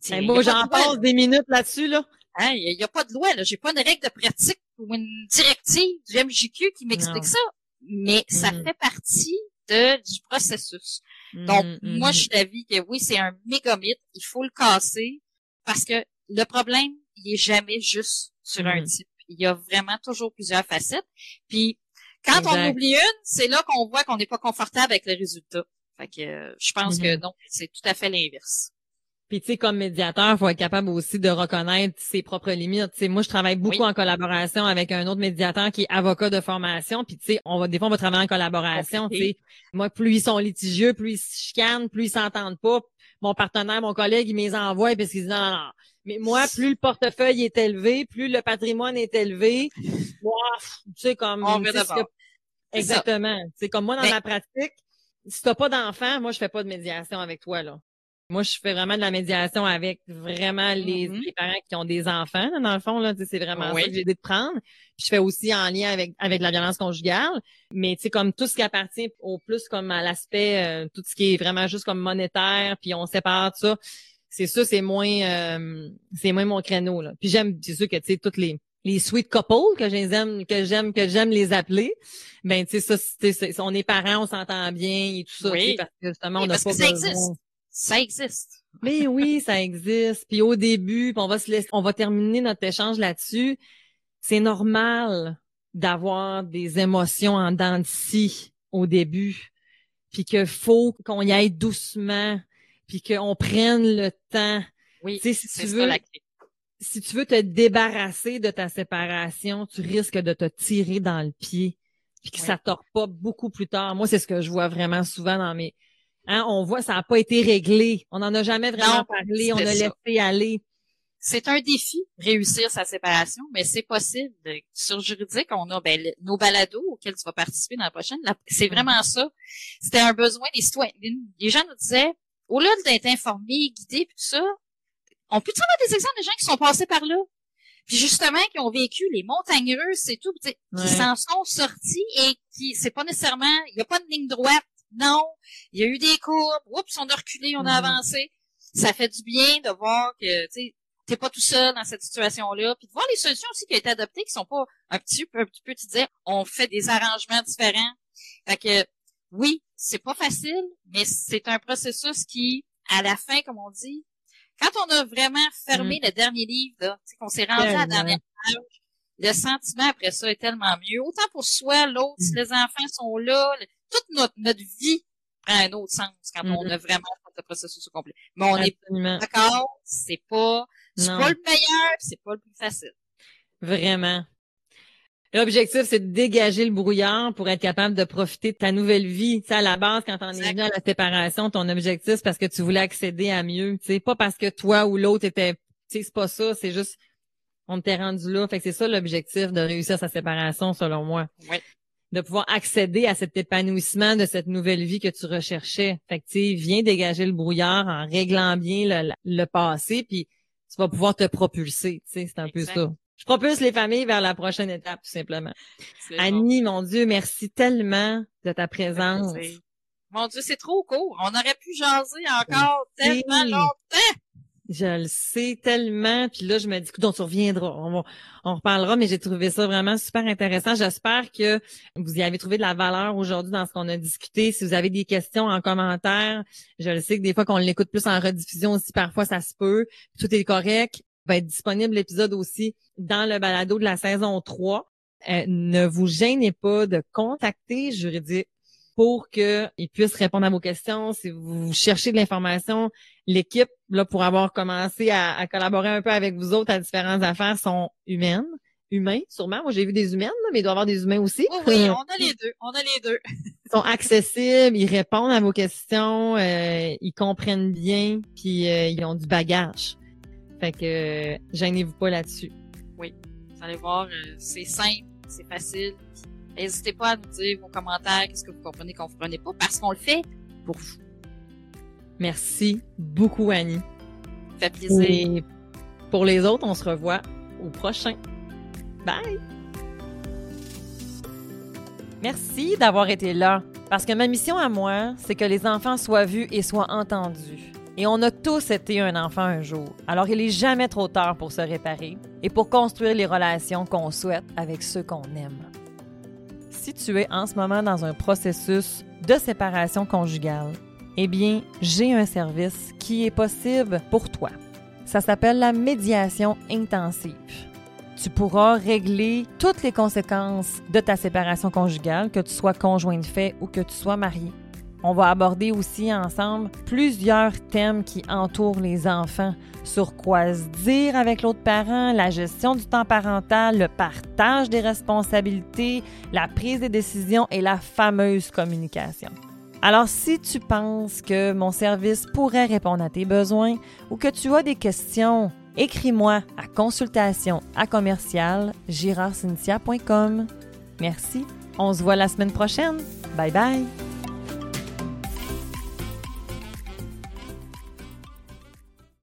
Ben, a moi, j'en passe des minutes là-dessus, là. Hein, il n'y a, pas de loi, là. J'ai pas une règle de pratique ou une directive du MJQ qui m'explique ça. Mais ça Mhm. fait partie de, du processus. Donc, Mhm, moi, je suis d'avis que oui, c'est un méga mythe. Il faut le casser parce que le problème, il est jamais juste sur un Mhm. type. Il y a vraiment toujours plusieurs facettes. Puis quand on oublie une, c'est là qu'on voit qu'on n'est pas confortable avec le résultat. Fait que euh, je pense que Mhm. non, c'est tout à fait l'inverse. Puis tu sais, comme médiateur, faut être capable aussi de reconnaître ses propres limites. Tu sais, moi, je travaille beaucoup Oui. en collaboration avec un autre médiateur qui est avocat de formation. Puis tu sais, on va des fois on va travailler en collaboration. Sais, moi, plus ils sont litigieux, plus ils se chicanent, plus ils s'entendent pas. Mon partenaire, mon collègue, il me les envoie parce qu'il dit non, non, non. Mais moi, plus le portefeuille est élevé, plus le patrimoine est élevé. Moi, tu sais comme. On tu sais, ce que-. Exactement. C'est comme moi dans Mais- ma pratique. Si t'as pas d'enfant, moi je fais pas de médiation avec toi là. Moi, je fais vraiment de la médiation avec vraiment les, Mhm. les parents qui ont des enfants, là, dans le fond, là. C'est vraiment Oui. ça que j'ai aidé de prendre. Puis je fais aussi en lien avec, avec la violence conjugale. Mais tu sais, comme tout ce qui appartient au plus comme à l'aspect, euh, tout ce qui est vraiment juste comme monétaire, puis on sépare tout ça. C'est ça, c'est moins euh, c'est moins mon créneau. Là. Puis j'aime, c'est sûr que tu sais, toutes les les sweet couples que j'aime que j'aime que j'aime les appeler ben tu sais ça c'est on est parents on s'entend bien et tout ça Oui. parce que justement on n'a pas que besoin. Ça existe. mais oui, ça existe. Puis au début, puis on va se laisser, on va terminer notre échange là-dessus. C'est normal d'avoir des émotions en dents de scie au début, puis que faut qu'on y aille doucement, puis qu'on prenne le temps. Oui, si tu ça veux, la clé. si tu veux te débarrasser de ta séparation, tu risques de te tirer dans le pied, puis que Oui. ça tord pas beaucoup plus tard. Moi, c'est ce que je vois vraiment souvent dans mes... Hein, on voit, ça n'a pas été réglé. On n'en a jamais vraiment Non, parlé. On c'est a ça. laissé aller. C'est un défi, réussir sa séparation, mais c'est possible. Sur juridique, on a ben, nos balados auxquels tu vas participer dans la prochaine. C'est Mm-hmm. vraiment ça. C'était un besoin des citoyens. Les gens nous disaient, au-delà d'être informés, guidés, puis tout ça, on peut avoir des exemples de gens qui sont passés par là? Puis justement, qui ont vécu les montagnes russes et tout, Ouais. qui s'en sont sortis et qui, c'est pas nécessairement, il n'y a pas de ligne droite. Non. Il y a eu des courbes. Oups, on a reculé, on a Mhm. avancé. Ça fait du bien de voir que, tu t'es pas tout seul dans cette situation-là, puis de voir les solutions aussi qui ont été adoptées, qui sont pas un petit peu, un petit peu, tu disais, on fait des arrangements différents. Fait que, oui, c'est pas facile, mais c'est un processus qui, à la fin, comme on dit, quand on a vraiment fermé le dernier livre, là, qu'on s'est rendu à la dernière page, le sentiment après ça est tellement mieux. Autant pour soi, l'autre, si Mm. les enfants sont là, toute notre, notre vie prend un autre sens quand on Mhm. a vraiment fait le processus au complet. Mais on est d'accord, c'est pas, c'est pas le meilleur, c'est pas le plus facile. Vraiment. L'objectif, c'est de dégager le brouillard pour être capable de profiter de ta nouvelle vie. Tu sais, à la base, quand on est venu à la séparation, ton objectif, c'est parce que tu voulais accéder à mieux. Tu sais, pas parce que toi ou l'autre était, tu sais, c'est pas ça. C'est juste, on t'est rendu là. Fait que c'est ça l'objectif de réussir sa séparation, selon moi. Oui. De pouvoir accéder à cet épanouissement de cette nouvelle vie que tu recherchais. Fait que, tu sais, viens dégager le brouillard en réglant bien le, le passé, puis tu vas pouvoir te propulser. Tu sais, c'est un Exact. peu ça. Je propulse les familles vers la prochaine étape, tout simplement. Bon. Annie, mon Dieu, merci tellement de ta présence. Mon Dieu, c'est trop court. On aurait pu jaser encore Oui. tellement longtemps. Je le sais tellement. Puis là, je me dis, donc tu reviendras. On, va- on reparlera, mais j'ai trouvé ça vraiment super intéressant. J'espère que vous y avez trouvé de la valeur aujourd'hui dans ce qu'on a discuté. Si vous avez des questions en commentaire, je le sais que des fois qu'on l'écoute plus en rediffusion aussi, parfois ça se peut. Tout est correct. Va être disponible l'épisode aussi dans le balado de la saison 3. Euh, ne vous gênez pas de contacter Juridique pour qu'ils puissent répondre à vos questions. Si vous cherchez de l'information, l'équipe, là, pour avoir commencé à, à collaborer un peu avec vous autres à différentes affaires, sont humaines. Humains, sûrement. Moi, j'ai vu des humaines, mais il doit y avoir des humains aussi. Oui, oui, on a les deux. On a les deux. [laughs] Ils sont accessibles, ils répondent à vos questions, euh, ils comprennent bien, puis euh, ils ont du bagage. Fait que euh, gênez-vous pas là-dessus. Vous allez voir, euh, c'est simple, c'est facile. N'hésitez pas à nous dire vos commentaires, qu'est-ce que vous comprenez, qu'on ne comprenez pas, parce qu'on le fait pour vous. Merci beaucoup, Annie. Ça fait plaisir. Et pour les autres, on se revoit au prochain. Bye! Merci d'avoir été là, parce que ma mission à moi, c'est que les enfants soient vus et soient entendus. Et on a tous été un enfant un jour, alors il est jamais trop tard pour se réparer et pour construire les relations qu'on souhaite avec ceux qu'on aime. Si tu es en ce moment dans un processus de séparation conjugale, eh bien, j'ai un service qui est possible pour toi. Ça s'appelle la médiation intensive. Tu pourras régler toutes les conséquences de ta séparation conjugale, que tu sois conjoint de fait ou que tu sois marié. On va aborder aussi ensemble plusieurs thèmes qui entourent les enfants, sur quoi se dire avec l'autre parent, la gestion du temps parental, le partage des responsabilités, la prise des décisions et la fameuse communication. Alors si tu penses que mon service pourrait répondre à tes besoins ou que tu as des questions, écris-moi à consultation à commercial Merci. On se voit la semaine prochaine. Bye bye.